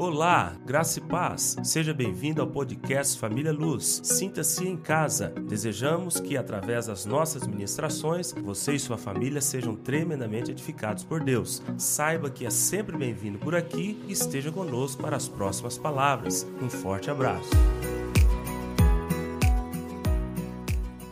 Olá, graça e paz. Seja bem-vindo ao podcast Família Luz. Sinta-se em casa. Desejamos que, através das nossas ministrações, você e sua família sejam tremendamente edificados por Deus. Saiba que é sempre bem-vindo por aqui e esteja conosco para as próximas palavras. Um forte abraço.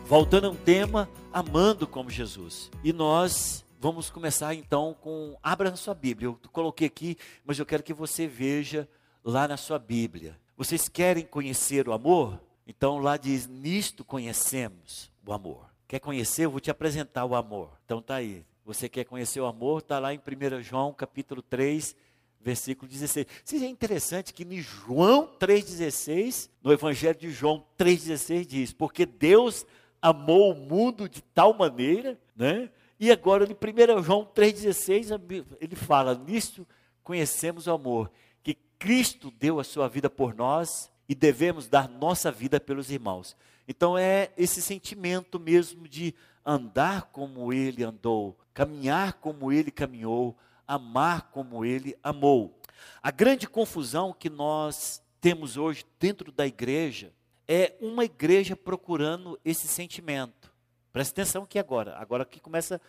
Voltando a um tema, amando como Jesus. E nós Vamos começar então com. Abra na sua Bíblia. Eu coloquei aqui, mas eu quero que você veja lá na sua Bíblia. Vocês querem conhecer o amor? Então lá diz: Nisto conhecemos o amor. Quer conhecer? Eu vou te apresentar o amor. Então tá aí. Você quer conhecer o amor? Está lá em 1 João capítulo 3, versículo 16. Seja interessante que em João 3,16, no Evangelho de João 3,16 diz: Porque Deus amou o mundo de tal maneira, né? E agora, em 1 João 3,16, ele fala: Nisto conhecemos o amor, que Cristo deu a sua vida por nós e devemos dar nossa vida pelos irmãos. Então, é esse sentimento mesmo de andar como ele andou, caminhar como ele caminhou, amar como ele amou. A grande confusão que nós temos hoje dentro da igreja é uma igreja procurando esse sentimento. Preste atenção que agora, agora que começa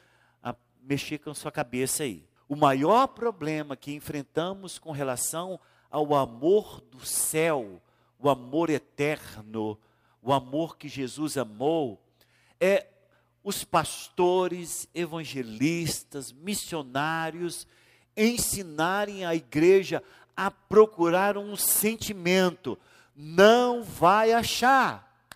a mexer com a sua cabeça aí. O maior problema que enfrentamos com relação ao amor do céu, o amor eterno, o amor que Jesus amou, é os pastores, evangelistas, missionários ensinarem a igreja a procurar um sentimento. Não vai achar.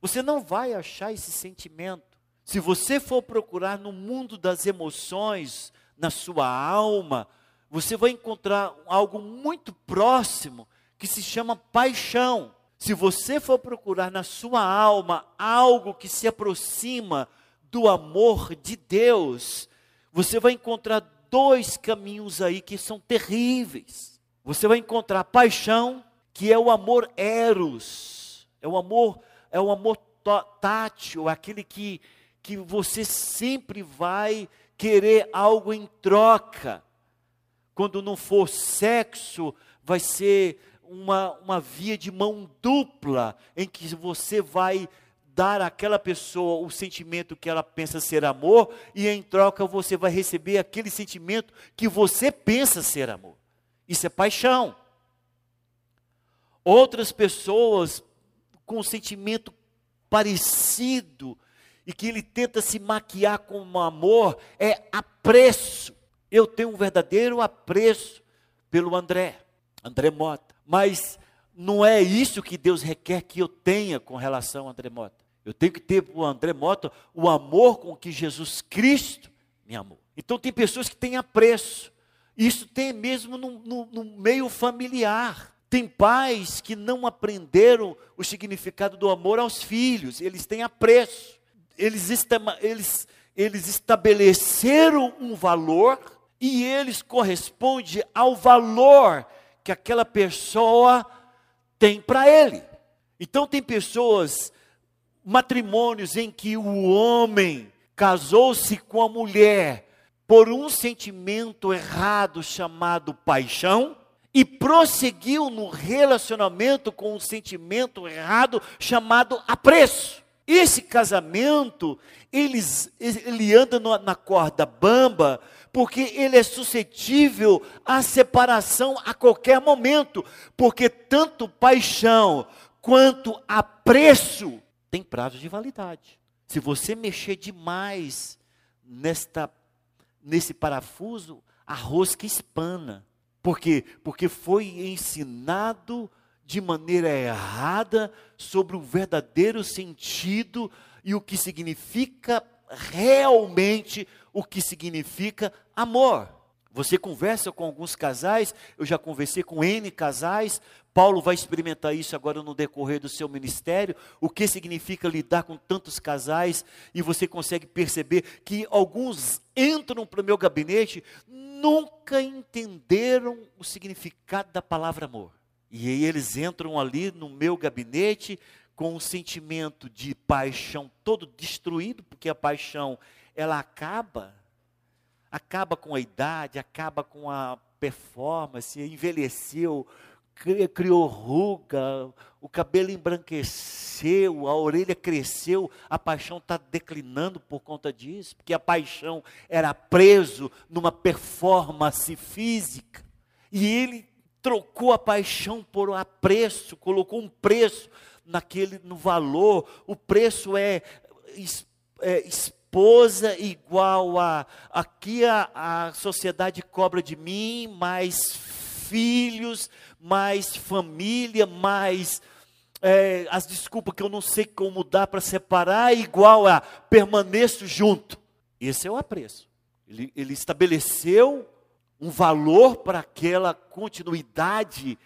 Você não vai achar esse sentimento. Se você for procurar no mundo das emoções, na sua alma, você vai encontrar algo muito próximo que se chama paixão. Se você for procurar na sua alma algo que se aproxima do amor de Deus, você vai encontrar dois caminhos aí que são terríveis. Você vai encontrar paixão, que é o amor eros, é o amor, é o amor tátil, aquele que que você sempre vai querer algo em troca. Quando não for sexo, vai ser uma, uma via de mão dupla, em que você vai dar àquela pessoa o sentimento que ela pensa ser amor, e em troca você vai receber aquele sentimento que você pensa ser amor. Isso é paixão. Outras pessoas com um sentimento parecido e que ele tenta se maquiar com amor é apreço. Eu tenho um verdadeiro apreço pelo André, André Mota. Mas não é isso que Deus requer que eu tenha com relação a André Mota. Eu tenho que ter o André Mota o amor com que Jesus Cristo me amou. Então tem pessoas que têm apreço. Isso tem mesmo no, no, no meio familiar. Tem pais que não aprenderam o significado do amor aos filhos, eles têm apreço eles, eles, eles estabeleceram um valor e eles correspondem ao valor que aquela pessoa tem para ele. Então tem pessoas, matrimônios em que o homem casou-se com a mulher por um sentimento errado chamado paixão e prosseguiu no relacionamento com um sentimento errado chamado apreço. Esse casamento, eles, ele anda na corda bamba, porque ele é suscetível à separação a qualquer momento, porque tanto paixão quanto apreço tem prazo de validade. Se você mexer demais nesta nesse parafuso, a rosca espana. Por quê? Porque foi ensinado de maneira errada sobre o verdadeiro sentido e o que significa realmente o que significa amor. Você conversa com alguns casais, eu já conversei com N casais, Paulo vai experimentar isso agora no decorrer do seu ministério, o que significa lidar com tantos casais, e você consegue perceber que alguns entram para o meu gabinete, nunca entenderam o significado da palavra amor. E aí eles entram ali no meu gabinete com um sentimento de paixão todo destruído, porque a paixão ela acaba, acaba com a idade, acaba com a performance, envelheceu criou ruga, o cabelo embranqueceu, a orelha cresceu, a paixão está declinando por conta disso, porque a paixão era preso numa performance física, e ele trocou a paixão por um apreço, colocou um preço naquele no valor, o preço é, é esposa igual a aqui a, a sociedade cobra de mim, mais filhos, mais família, mais é, as desculpas que eu não sei como dar para separar, é igual a permaneço junto. Esse é o apreço. Ele, ele estabeleceu um valor para aquela continuidade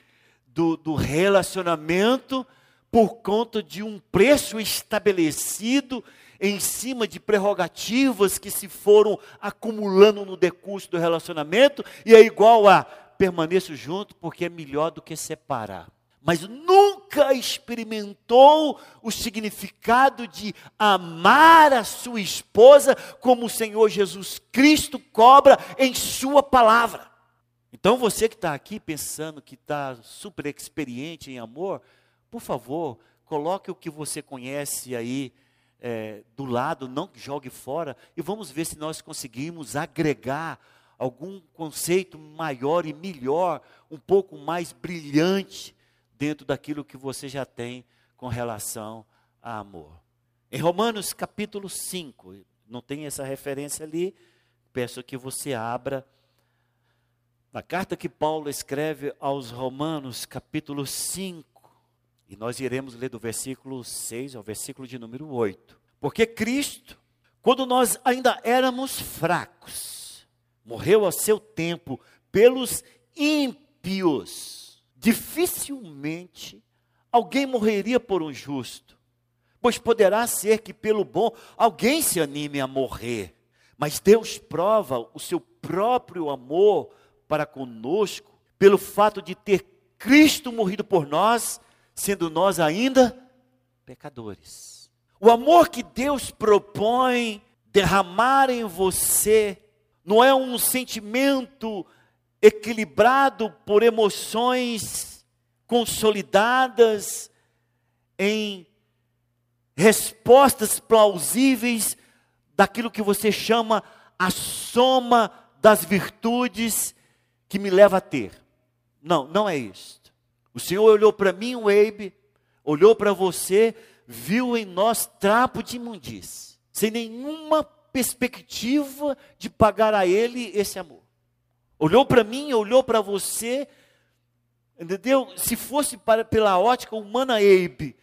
do, do relacionamento por conta de um preço estabelecido em cima de prerrogativas que se foram acumulando no decurso do relacionamento, e é igual a permaneço junto porque é melhor do que separar. Mas nunca experimentou o significado de amar a sua esposa como o Senhor Jesus Cristo cobra em Sua palavra. Então você que está aqui pensando que está super experiente em amor, por favor, coloque o que você conhece aí é, do lado, não jogue fora, e vamos ver se nós conseguimos agregar algum conceito maior e melhor, um pouco mais brilhante dentro daquilo que você já tem com relação a amor. Em Romanos capítulo 5, não tem essa referência ali, peço que você abra na carta que Paulo escreve aos Romanos, capítulo 5, e nós iremos ler do versículo 6 ao versículo de número 8. Porque Cristo, quando nós ainda éramos fracos, morreu a seu tempo pelos ímpios. Dificilmente alguém morreria por um justo, pois poderá ser que pelo bom alguém se anime a morrer. Mas Deus prova o seu próprio amor para conosco pelo fato de ter Cristo morrido por nós, sendo nós ainda pecadores. O amor que Deus propõe derramar em você não é um sentimento equilibrado por emoções consolidadas em respostas plausíveis daquilo que você chama a soma das virtudes que me leva a ter. Não, não é isto. O Senhor olhou para mim, o Eibe, olhou para você, viu em nós trapo de imundície, sem nenhuma perspectiva de pagar a Ele esse amor. Olhou para mim, olhou para você, entendeu? Se fosse para, pela ótica humana, Abe,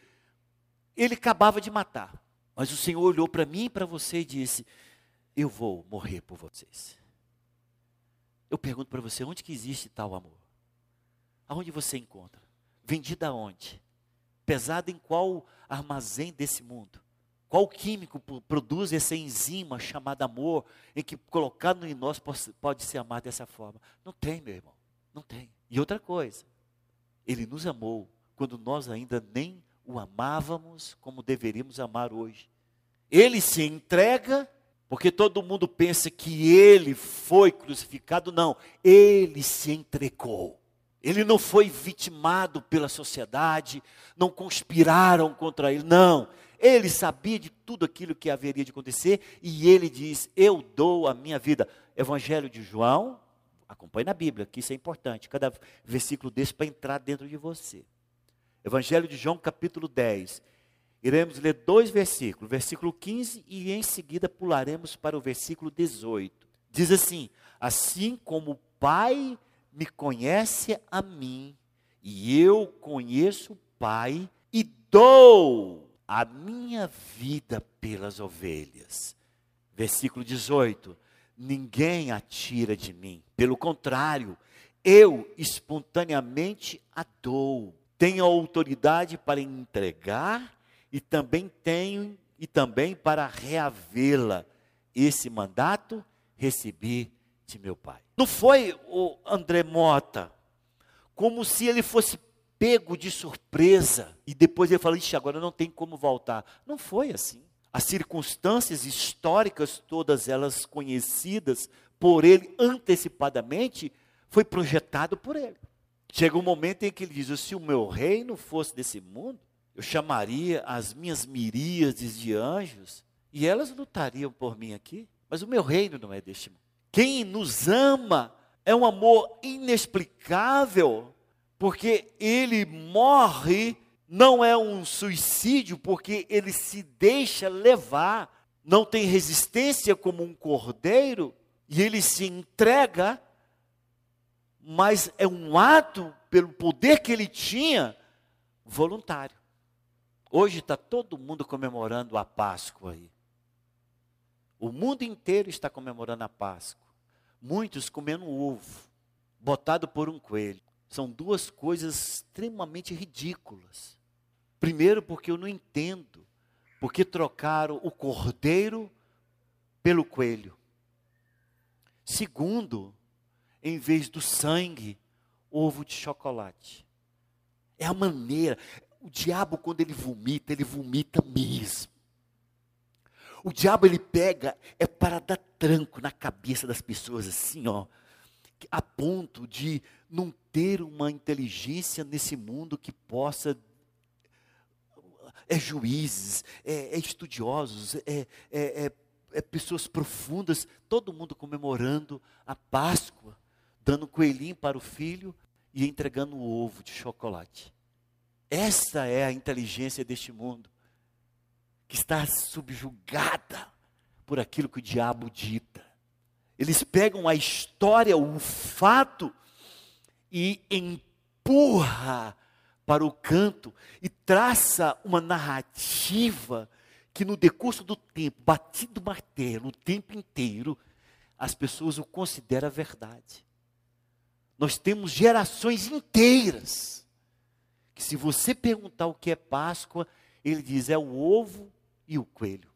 ele acabava de matar. Mas o Senhor olhou para mim e para você e disse: Eu vou morrer por vocês. Eu pergunto para você: onde que existe tal amor? Aonde você encontra? Vendido aonde? Pesado em qual armazém desse mundo? Qual químico produz essa enzima chamada amor, em que colocado em nós pode ser amado dessa forma? Não tem, meu irmão. Não tem. E outra coisa, ele nos amou quando nós ainda nem o amávamos como deveríamos amar hoje. Ele se entrega, porque todo mundo pensa que ele foi crucificado, não, ele se entregou. Ele não foi vitimado pela sociedade, não conspiraram contra ele, não. Ele sabia de tudo aquilo que haveria de acontecer e ele diz: Eu dou a minha vida. Evangelho de João, acompanhe na Bíblia, que isso é importante, cada versículo desse para entrar dentro de você. Evangelho de João, capítulo 10. Iremos ler dois versículos, versículo 15 e em seguida pularemos para o versículo 18. Diz assim: Assim como o Pai me conhece a mim, e eu conheço o Pai, e dou a minha vida pelas ovelhas. Versículo 18: Ninguém a tira de mim, pelo contrário, eu espontaneamente a dou. Tenho autoridade para entregar e também tenho e também para reavê-la. Esse mandato recebi de meu pai. Não foi o André Mota como se ele fosse pego de surpresa e depois ele fala: Ixi, agora não tem como voltar. Não foi assim. As circunstâncias históricas, todas elas conhecidas por ele antecipadamente, foi projetado por ele. Chega um momento em que ele diz: se o meu reino fosse desse mundo, eu chamaria as minhas miríades de anjos e elas lutariam por mim aqui. Mas o meu reino não é deste mundo. Quem nos ama é um amor inexplicável, porque ele morre, não é um suicídio, porque ele se deixa levar, não tem resistência como um cordeiro, e ele se entrega, mas é um ato, pelo poder que ele tinha, voluntário. Hoje está todo mundo comemorando a Páscoa aí. O mundo inteiro está comemorando a Páscoa. Muitos comendo ovo, botado por um coelho. São duas coisas extremamente ridículas. Primeiro, porque eu não entendo porque trocaram o cordeiro pelo coelho. Segundo, em vez do sangue, ovo de chocolate. É a maneira. O diabo, quando ele vomita, ele vomita mesmo. O diabo ele pega é para dar tranco na cabeça das pessoas assim, ó, a ponto de não ter uma inteligência nesse mundo que possa é juízes, é, é estudiosos, é, é, é, é pessoas profundas, todo mundo comemorando a Páscoa, dando um coelhinho para o filho e entregando o ovo de chocolate. Essa é a inteligência deste mundo que está subjugada por aquilo que o diabo dita. Eles pegam a história, o fato e empurra para o canto e traça uma narrativa que no decurso do tempo, batido martelo o tempo inteiro, as pessoas o consideram verdade. Nós temos gerações inteiras que se você perguntar o que é Páscoa, ele diz é o ovo e o coelho.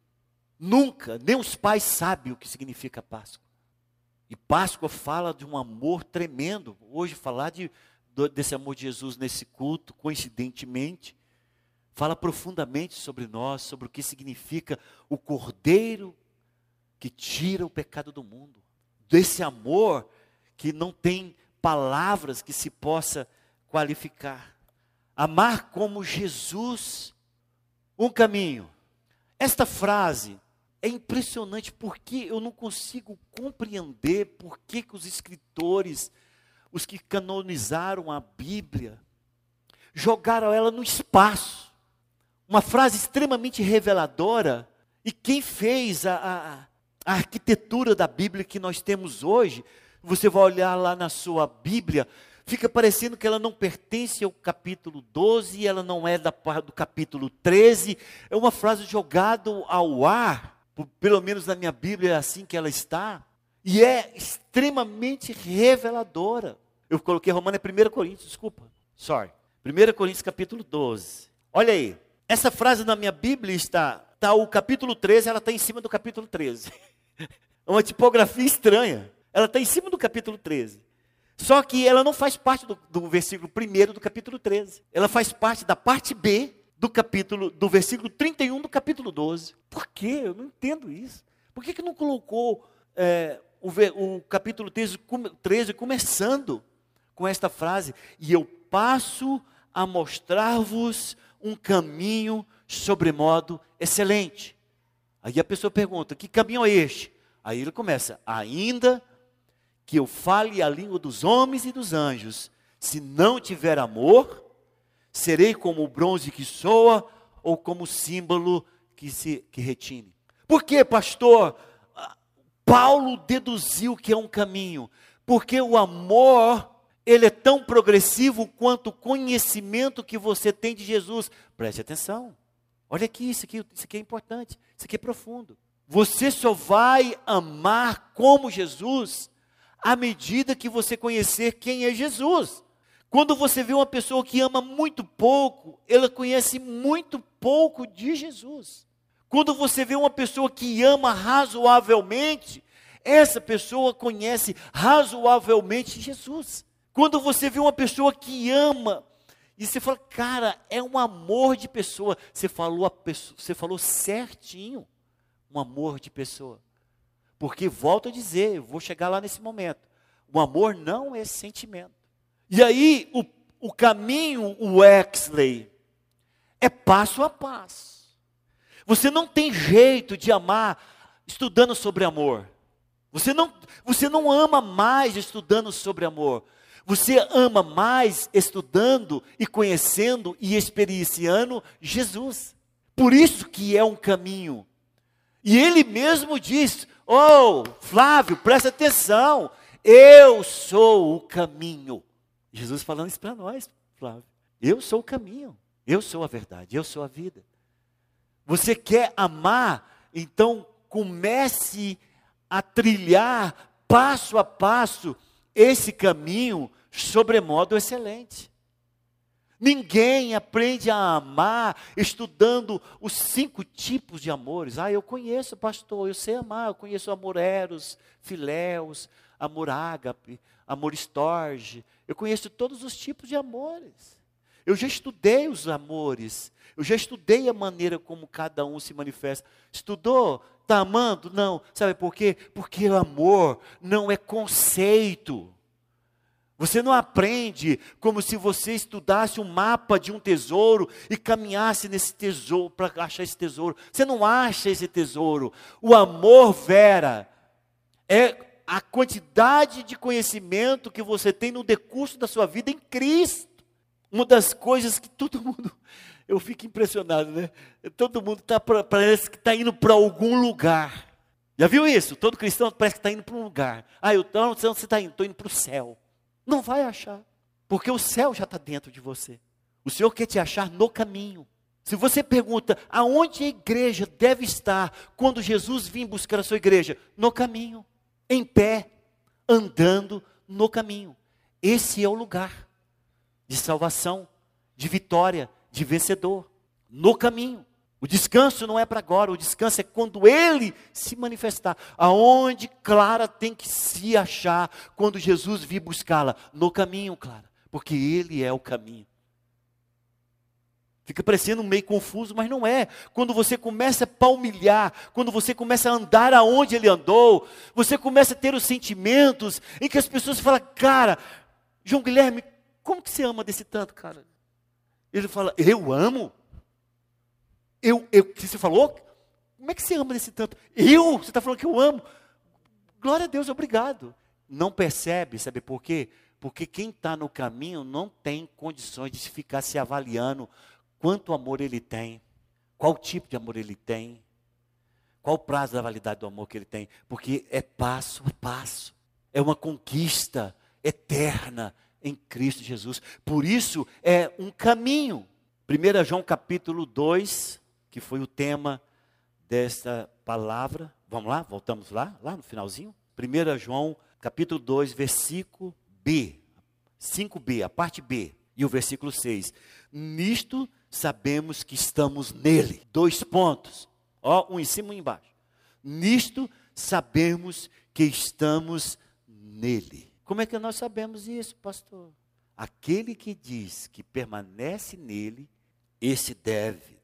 Nunca, nem os pais sabem o que significa Páscoa. E Páscoa fala de um amor tremendo. Hoje, falar de, desse amor de Jesus nesse culto, coincidentemente, fala profundamente sobre nós, sobre o que significa o cordeiro que tira o pecado do mundo. Desse amor que não tem palavras que se possa qualificar. Amar como Jesus, um caminho esta frase é impressionante porque eu não consigo compreender por que, que os escritores, os que canonizaram a Bíblia, jogaram ela no espaço. Uma frase extremamente reveladora. E quem fez a, a, a arquitetura da Bíblia que nós temos hoje, você vai olhar lá na sua Bíblia, fica parecendo que ela não pertence ao capítulo 12, ela não é da, do capítulo 13, é uma frase jogada ao ar, pelo menos na minha Bíblia é assim que ela está, e é extremamente reveladora. Eu coloquei Romano é 1 Coríntios, desculpa, sorry. 1 Coríntios capítulo 12. Olha aí, essa frase na minha Bíblia está, está o capítulo 13, ela está em cima do capítulo 13. É uma tipografia estranha. Ela está em cima do capítulo 13. Só que ela não faz parte do, do versículo 1 do capítulo 13. Ela faz parte da parte B do capítulo, do versículo 31 do capítulo 12. Por quê? Eu não entendo isso. Por que, que não colocou é, o, o, capítulo 13, 13 começando com esta frase? E eu passo a mostrar-vos um caminho sobremodo excelente. Aí a pessoa pergunta: que caminho é este? Aí ele começa: ainda que eu fale a língua dos homens e dos anjos, se não tiver amor, serei como o bronze que soa ou como o símbolo que se que retine. Por que, pastor? Paulo deduziu que é um caminho, porque o amor ele é tão progressivo quanto o conhecimento que você tem de Jesus. Preste atenção. Olha aqui, isso aqui, isso aqui é importante, isso aqui é profundo. Você só vai amar como Jesus à medida que você conhecer quem é Jesus. Quando você vê uma pessoa que ama muito pouco, ela conhece muito pouco de Jesus. Quando você vê uma pessoa que ama razoavelmente, essa pessoa conhece razoavelmente Jesus. Quando você vê uma pessoa que ama, e você fala, cara, é um amor de pessoa, você falou, pessoa, você falou certinho, um amor de pessoa. Porque, volto a dizer, vou chegar lá nesse momento. O amor não é sentimento. E aí, o, o caminho, o Exley, é passo a passo. Você não tem jeito de amar estudando sobre amor. Você não, você não ama mais estudando sobre amor. Você ama mais estudando e conhecendo e experienciando Jesus. Por isso que é um caminho. E ele mesmo diz: Oh, Flávio, presta atenção. Eu sou o caminho. Jesus falando isso para nós, Flávio. Eu sou o caminho. Eu sou a verdade. Eu sou a vida. Você quer amar? Então comece a trilhar passo a passo esse caminho sobremodo excelente. Ninguém aprende a amar estudando os cinco tipos de amores. Ah, eu conheço, pastor, eu sei amar, eu conheço amor eros, filéus, amor ágape, amor estorge. Eu conheço todos os tipos de amores. Eu já estudei os amores. Eu já estudei a maneira como cada um se manifesta. Estudou? Está amando? Não. Sabe por quê? Porque o amor não é conceito. Você não aprende como se você estudasse um mapa de um tesouro e caminhasse nesse tesouro para achar esse tesouro. Você não acha esse tesouro. O amor, Vera, é a quantidade de conhecimento que você tem no decurso da sua vida em Cristo. Uma das coisas que todo mundo, eu fico impressionado, né? Todo mundo tá, parece que está indo para algum lugar. Já viu isso? Todo cristão parece que está indo para um lugar. Ah, eu onde você está indo? Estou indo para o céu. Não vai achar, porque o céu já está dentro de você. O Senhor quer te achar no caminho. Se você pergunta aonde a igreja deve estar quando Jesus vir buscar a sua igreja, no caminho, em pé, andando no caminho. Esse é o lugar de salvação, de vitória, de vencedor, no caminho. O descanso não é para agora, o descanso é quando ele se manifestar. Aonde Clara tem que se achar quando Jesus vir buscá-la? No caminho, Clara, porque ele é o caminho. Fica parecendo meio confuso, mas não é. Quando você começa a palmilhar, quando você começa a andar aonde ele andou, você começa a ter os sentimentos em que as pessoas falam, cara, João Guilherme, como que você ama desse tanto, cara? Ele fala, eu amo? Eu, eu, que você falou? Como é que você ama desse tanto? Eu? Você está falando que eu amo? Glória a Deus, obrigado. Não percebe, sabe por quê? Porque quem está no caminho não tem condições de ficar se avaliando quanto amor ele tem, qual tipo de amor ele tem, qual o prazo da validade do amor que ele tem, porque é passo a passo, é uma conquista eterna em Cristo Jesus. Por isso é um caminho. 1 João capítulo 2, que foi o tema desta palavra. Vamos lá, voltamos lá, lá no finalzinho. 1 João, capítulo 2, versículo B. 5b, a parte B. E o versículo 6. Nisto sabemos que estamos nele. Dois pontos. Ó, um em cima e um embaixo. Nisto sabemos que estamos nele. Como é que nós sabemos isso, pastor? Aquele que diz que permanece nele, esse deve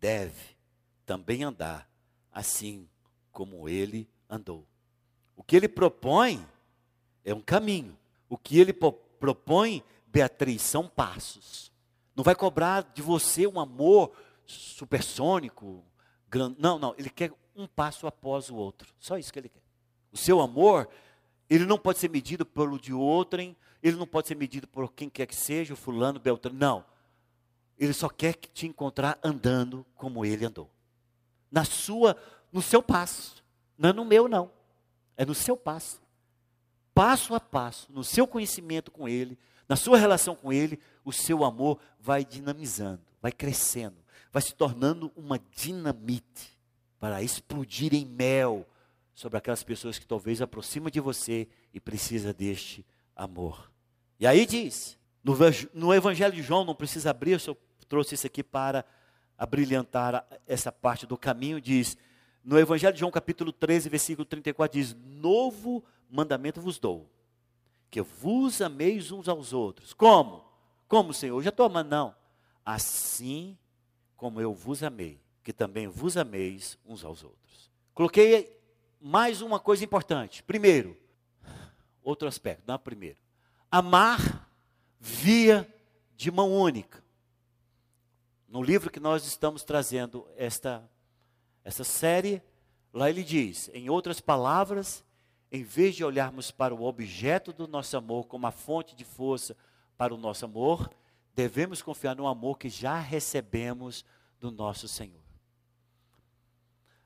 deve também andar assim como ele andou. O que ele propõe é um caminho. O que ele propõe, Beatriz, são passos. Não vai cobrar de você um amor supersônico. Não, não. Ele quer um passo após o outro. Só isso que ele quer. O seu amor, ele não pode ser medido pelo de outrem. Ele não pode ser medido por quem quer que seja, o fulano, beltrano. Não. Ele só quer te encontrar andando como ele andou. Na sua, no seu passo. Não é no meu, não. É no seu passo. Passo a passo, no seu conhecimento com ele, na sua relação com ele, o seu amor vai dinamizando, vai crescendo, vai se tornando uma dinamite para explodir em mel sobre aquelas pessoas que talvez aproximam de você e precisa deste amor. E aí diz, no, no Evangelho de João, não precisa abrir o seu trouxe isso aqui para abrilhantar essa parte do caminho, diz, no Evangelho de João capítulo 13, versículo 34, diz, novo mandamento vos dou, que vos ameis uns aos outros. Como? Como, Senhor? Já estou amando, não. Assim como eu vos amei, que também vos ameis uns aos outros. Coloquei mais uma coisa importante. Primeiro, outro aspecto, não primeiro. Amar via de mão única. No livro que nós estamos trazendo esta, essa série, lá ele diz, em outras palavras, em vez de olharmos para o objeto do nosso amor como a fonte de força para o nosso amor, devemos confiar no amor que já recebemos do nosso Senhor.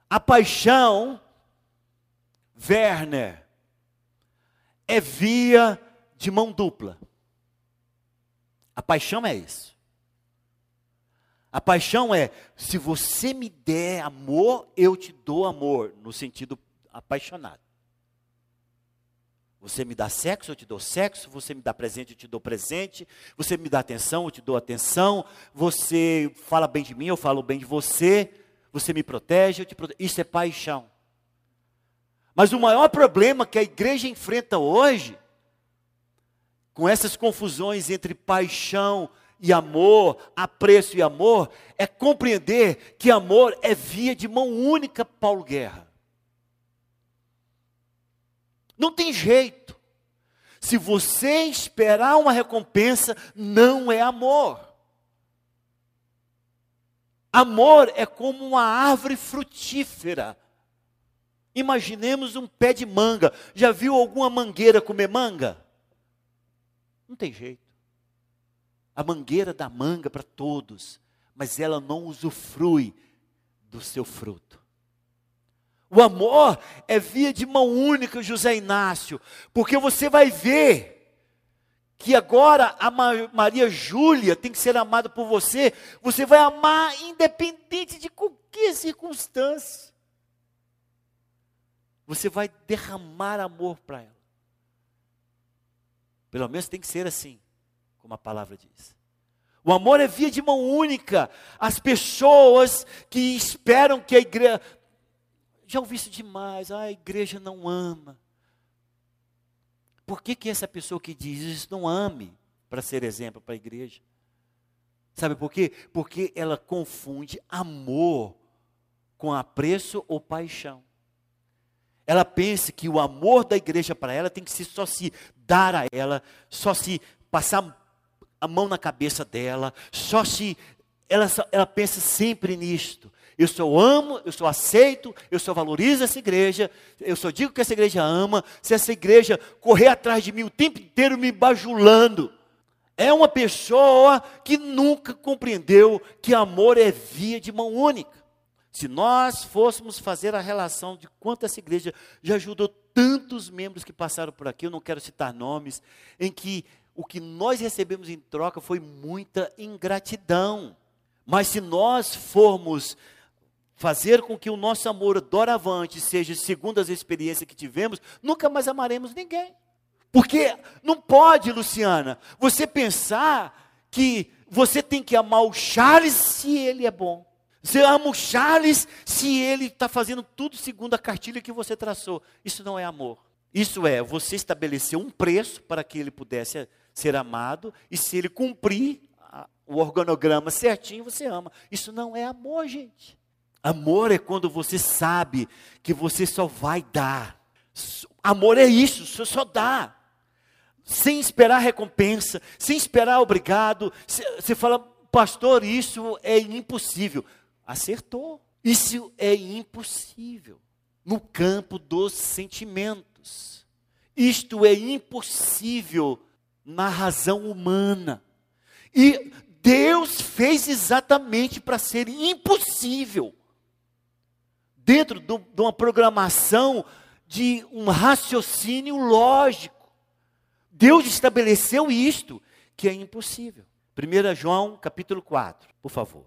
A paixão, Werner, é via de mão dupla. A paixão é isso. A paixão é, se você me der amor, eu te dou amor, no sentido apaixonado. Você me dá sexo, eu te dou sexo. Você me dá presente, eu te dou presente. Você me dá atenção, eu te dou atenção. Você fala bem de mim, eu falo bem de você. Você me protege, eu te protejo. Isso é paixão. Mas o maior problema que a igreja enfrenta hoje, com essas confusões entre paixão e amor, apreço e amor, é compreender que amor é via de mão única, Paulo Guerra. Não tem jeito. Se você esperar uma recompensa, não é amor. Amor é como uma árvore frutífera. Imaginemos um pé de manga. Já viu alguma mangueira comer manga? Não tem jeito. A mangueira dá manga para todos, mas ela não usufrui do seu fruto. O amor é via de mão única, José Inácio, porque você vai ver que agora a Maria Júlia tem que ser amada por você, você vai amar independente de qualquer circunstância. Você vai derramar amor para ela. Pelo menos tem que ser assim, como a palavra diz. O amor é via de mão única. As pessoas que esperam que a igreja. Já ouvi isso demais. Ah, a igreja não ama. Por que, que essa pessoa que diz isso não ame para ser exemplo para a igreja? Sabe por quê? Porque ela confunde amor com apreço ou paixão. Ela pensa que o amor da igreja para ela tem que ser só se dar a ela, só se passar a mão na cabeça dela, só se ela, ela pensa sempre nisto. Eu só amo, eu só aceito, eu só valorizo essa igreja, eu só digo que essa igreja ama, se essa igreja correr atrás de mim o tempo inteiro me bajulando. É uma pessoa que nunca compreendeu que amor é via de mão única. Se nós fôssemos fazer a relação de quanto essa igreja já ajudou tantos membros que passaram por aqui, eu não quero citar nomes, em que o que nós recebemos em troca foi muita ingratidão. Mas se nós formos fazer com que o nosso amor doravante seja segundo as experiências que tivemos, nunca mais amaremos ninguém. Porque não pode, Luciana, você pensar que você tem que amar o Charles se ele é bom. Você ama o Charles se ele está fazendo tudo segundo a cartilha que você traçou. Isso não é amor. Isso é, você estabeleceu um preço para que ele pudesse ser amado, e se ele cumprir o organograma certinho, você ama. Isso não é amor, gente. Amor é quando você sabe que você só vai dar. Amor é isso, você só dá. Sem esperar recompensa, sem esperar obrigado. Você fala, pastor, isso é impossível. Acertou. Isso é impossível no campo dos sentimentos. Isto é impossível na razão humana. E Deus fez exatamente para ser impossível dentro de uma programação de um raciocínio lógico. Deus estabeleceu isto, que é impossível. 1 João capítulo 4, por favor.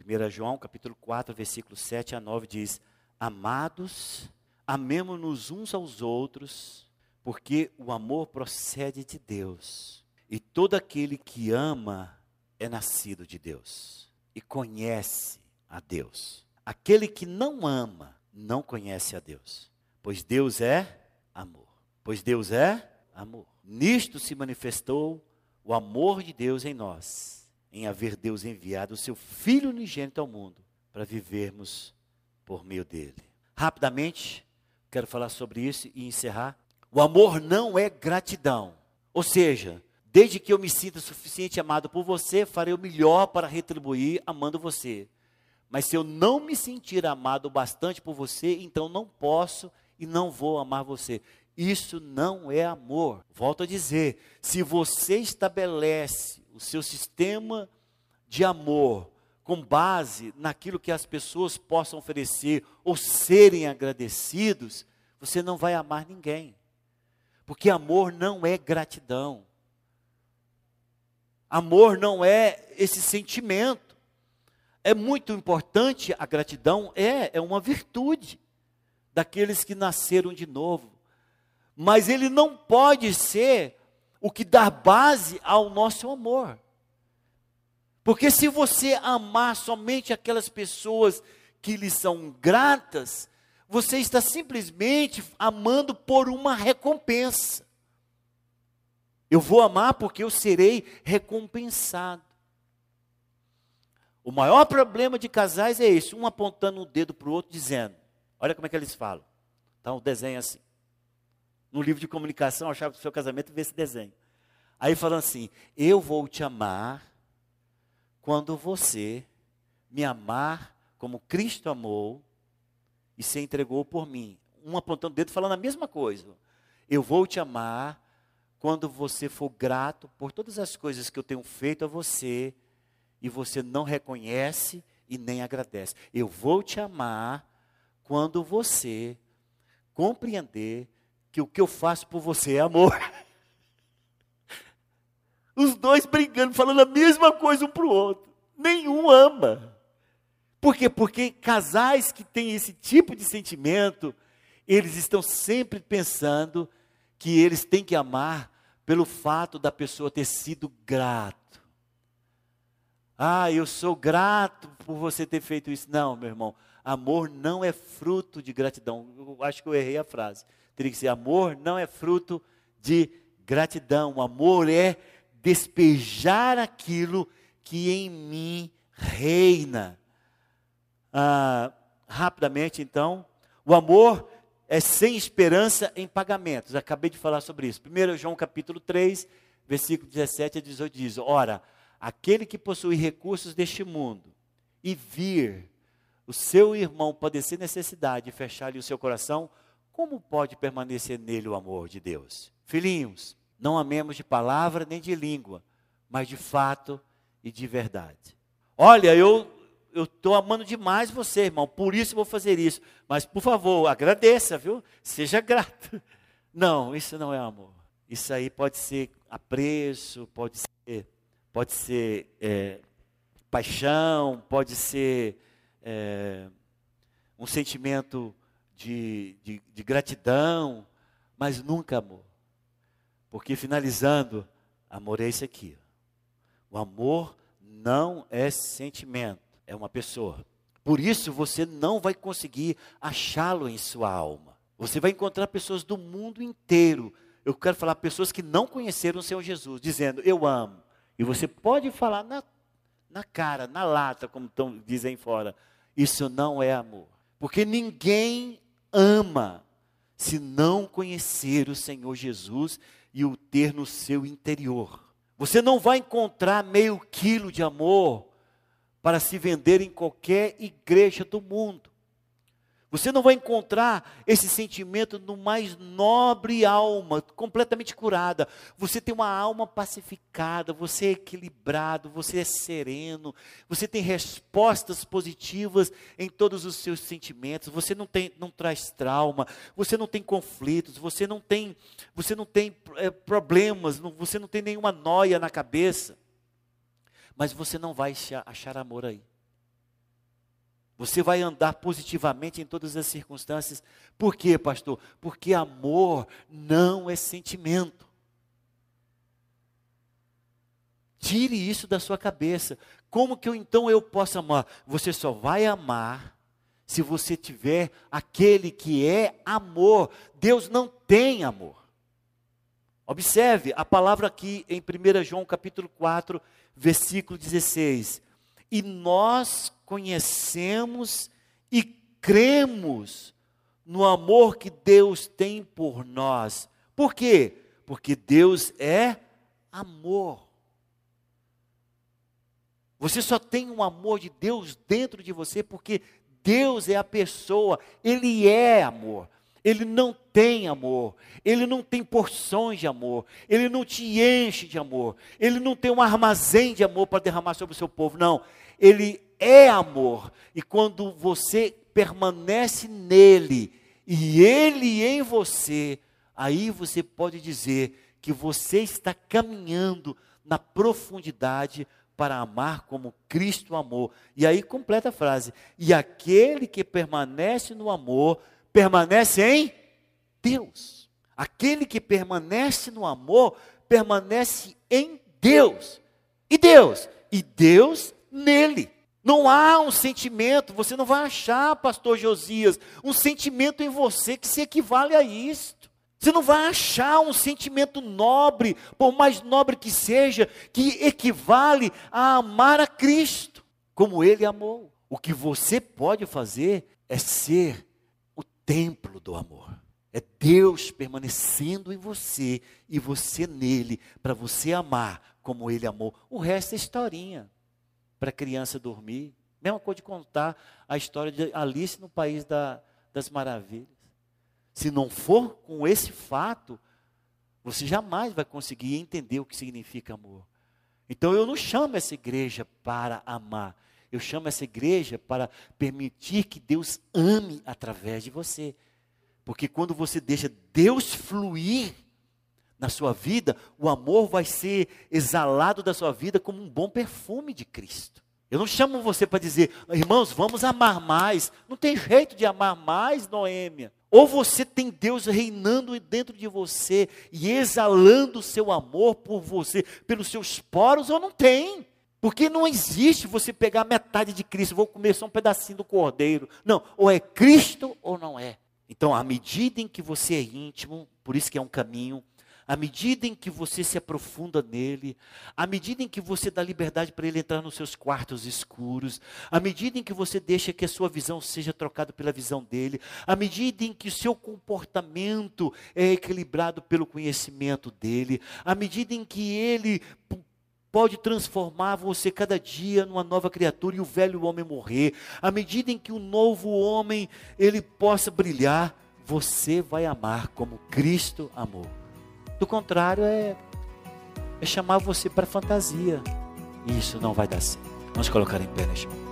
1 João capítulo 4, versículos 7 a 9 diz: Amados, amemos-nos uns aos outros, porque o amor procede de Deus. E todo aquele que ama é nascido de Deus e conhece a Deus. Aquele que não ama não conhece a Deus, pois Deus é amor. Pois Deus é amor. Nisto se manifestou o amor de Deus em nós, em haver Deus enviado o seu Filho unigênito ao mundo para vivermos por meio dele. Rapidamente, quero falar sobre isso e encerrar. O amor não é gratidão. Ou seja, Desde que eu me sinta suficiente amado por você, farei o melhor para retribuir amando você. Mas se eu não me sentir amado bastante por você, então não posso e não vou amar você. Isso não é amor. Volto a dizer: se você estabelece o seu sistema de amor com base naquilo que as pessoas possam oferecer ou serem agradecidos, você não vai amar ninguém. Porque amor não é gratidão. Amor não é esse sentimento. É muito importante a gratidão, é, é uma virtude daqueles que nasceram de novo. Mas ele não pode ser o que dá base ao nosso amor. Porque se você amar somente aquelas pessoas que lhe são gratas, você está simplesmente amando por uma recompensa. Eu vou amar porque eu serei recompensado. O maior problema de casais é esse: um apontando o dedo para o outro, dizendo: Olha como é que eles falam. Então, o desenho é assim. No livro de comunicação, a chave do seu casamento, vê esse desenho. Aí falando assim: Eu vou te amar quando você me amar como Cristo amou e se entregou por mim. Um apontando o dedo falando a mesma coisa. Eu vou te amar quando você for grato por todas as coisas que eu tenho feito a você e você não reconhece e nem agradece. Eu vou te amar quando você compreender que o que eu faço por você é amor. Os dois brigando, falando a mesma coisa um para o outro. Nenhum ama. Por quê? Porque casais que têm esse tipo de sentimento, eles estão sempre pensando que eles têm que amar pelo fato da pessoa ter sido grato. Ah, eu sou grato por você ter feito isso. Não, meu irmão, amor não é fruto de gratidão. Eu acho que eu errei a frase. Teria que ser amor não é fruto de gratidão. Amor é despejar aquilo que em mim reina. Ah, rapidamente, então, o amor é sem esperança em pagamentos. Acabei de falar sobre isso. 1 João capítulo 3, versículo 17 a 18 diz: Ora, aquele que possui recursos deste mundo e vir o seu irmão padecer necessidade e fechar-lhe o seu coração, como pode permanecer nele o amor de Deus? Filhinhos, não amemos de palavra nem de língua, mas de fato e de verdade. Olha, eu eu estou amando demais você, irmão, por isso vou fazer isso. Mas, por favor, agradeça, viu? Seja grato. Não, isso não é amor. Isso aí pode ser apreço, pode ser, pode ser é, paixão, pode ser é, um sentimento de, de, de gratidão, mas nunca amor. Porque finalizando, amor é isso aqui. O amor não é sentimento, é uma pessoa. Por isso você não vai conseguir achá-lo em sua alma. Você vai encontrar pessoas do mundo inteiro. Eu quero falar pessoas que não conheceram o Senhor Jesus, dizendo eu amo. E você pode falar na, na cara, na lata, como tão, dizem fora. Isso não é amor. Porque ninguém ama se não conhecer o Senhor Jesus e o ter no seu interior. Você não vai encontrar meio quilo de amor para se vender em qualquer igreja do mundo. Você não vai encontrar esse sentimento no mais nobre alma, completamente curada. Você tem uma alma pacificada, você é equilibrado, você é sereno, você tem respostas positivas em todos os seus sentimentos. Você não tem, não traz trauma, você não tem conflitos, você não tem, você não tem é, problemas, não, você não tem nenhuma noia na cabeça. Mas você não vai achar amor aí. Você vai andar positivamente em todas as circunstâncias. Por quê, pastor? Porque amor não é sentimento. Tire isso da sua cabeça. Como que eu então eu posso amar? Você só vai amar se você tiver aquele que é amor. Deus não tem amor. Observe a palavra aqui em 1 João capítulo 4, versículo 16 e nós conhecemos e cremos no amor que Deus tem por nós. Por quê? Porque Deus é amor. Você só tem um amor de Deus dentro de você porque Deus é a pessoa, Ele é amor. Ele não tem amor, ele não tem porções de amor, ele não te enche de amor, ele não tem um armazém de amor para derramar sobre o seu povo, não. Ele é amor, e quando você permanece nele e ele em você, aí você pode dizer que você está caminhando na profundidade para amar como Cristo amou. E aí completa a frase: e aquele que permanece no amor, permanece em Deus. Aquele que permanece no amor, permanece em Deus. E Deus? E Deus nele. Não há um sentimento, você não vai achar, pastor Josias, um sentimento em você que se equivale a isto. Você não vai achar um sentimento nobre, por mais nobre que seja, que equivale a amar a Cristo, como Ele amou. O que você pode fazer é ser templo do amor. É Deus permanecendo em você e você nele, para você amar como Ele amou. O resto é historinha para criança dormir. Mesma coisa de contar a história de Alice no País da, das Maravilhas. Se não for com esse fato, você jamais vai conseguir entender o que significa amor. Então eu não chamo essa igreja para amar. Eu chamo essa igreja para permitir que Deus ame através de você. Porque quando você deixa Deus fluir na sua vida, o amor vai ser exalado da sua vida como um bom perfume de Cristo. Eu não chamo você para dizer, irmãos, vamos amar mais. Não tem jeito de amar mais, Noêmia. Ou você tem Deus reinando dentro de você e exalando o seu amor por você, pelos seus poros, ou não tem. Porque não existe você pegar metade de Cristo, vou comer só um pedacinho do cordeiro. Não, ou é Cristo ou não é. Então, à medida em que você é íntimo, por isso que é um caminho, à medida em que você se aprofunda nele, à medida em que você dá liberdade para ele entrar nos seus quartos escuros, à medida em que você deixa que a sua visão seja trocada pela visão dele, à medida em que o seu comportamento é equilibrado pelo conhecimento dele, à medida em que ele pode transformar você cada dia numa nova criatura e o velho homem morrer, à medida em que o novo homem ele possa brilhar, você vai amar como Cristo amou. Do contrário, é, é chamar você para fantasia. E isso não vai dar certo. Vamos colocar em pé neste momento.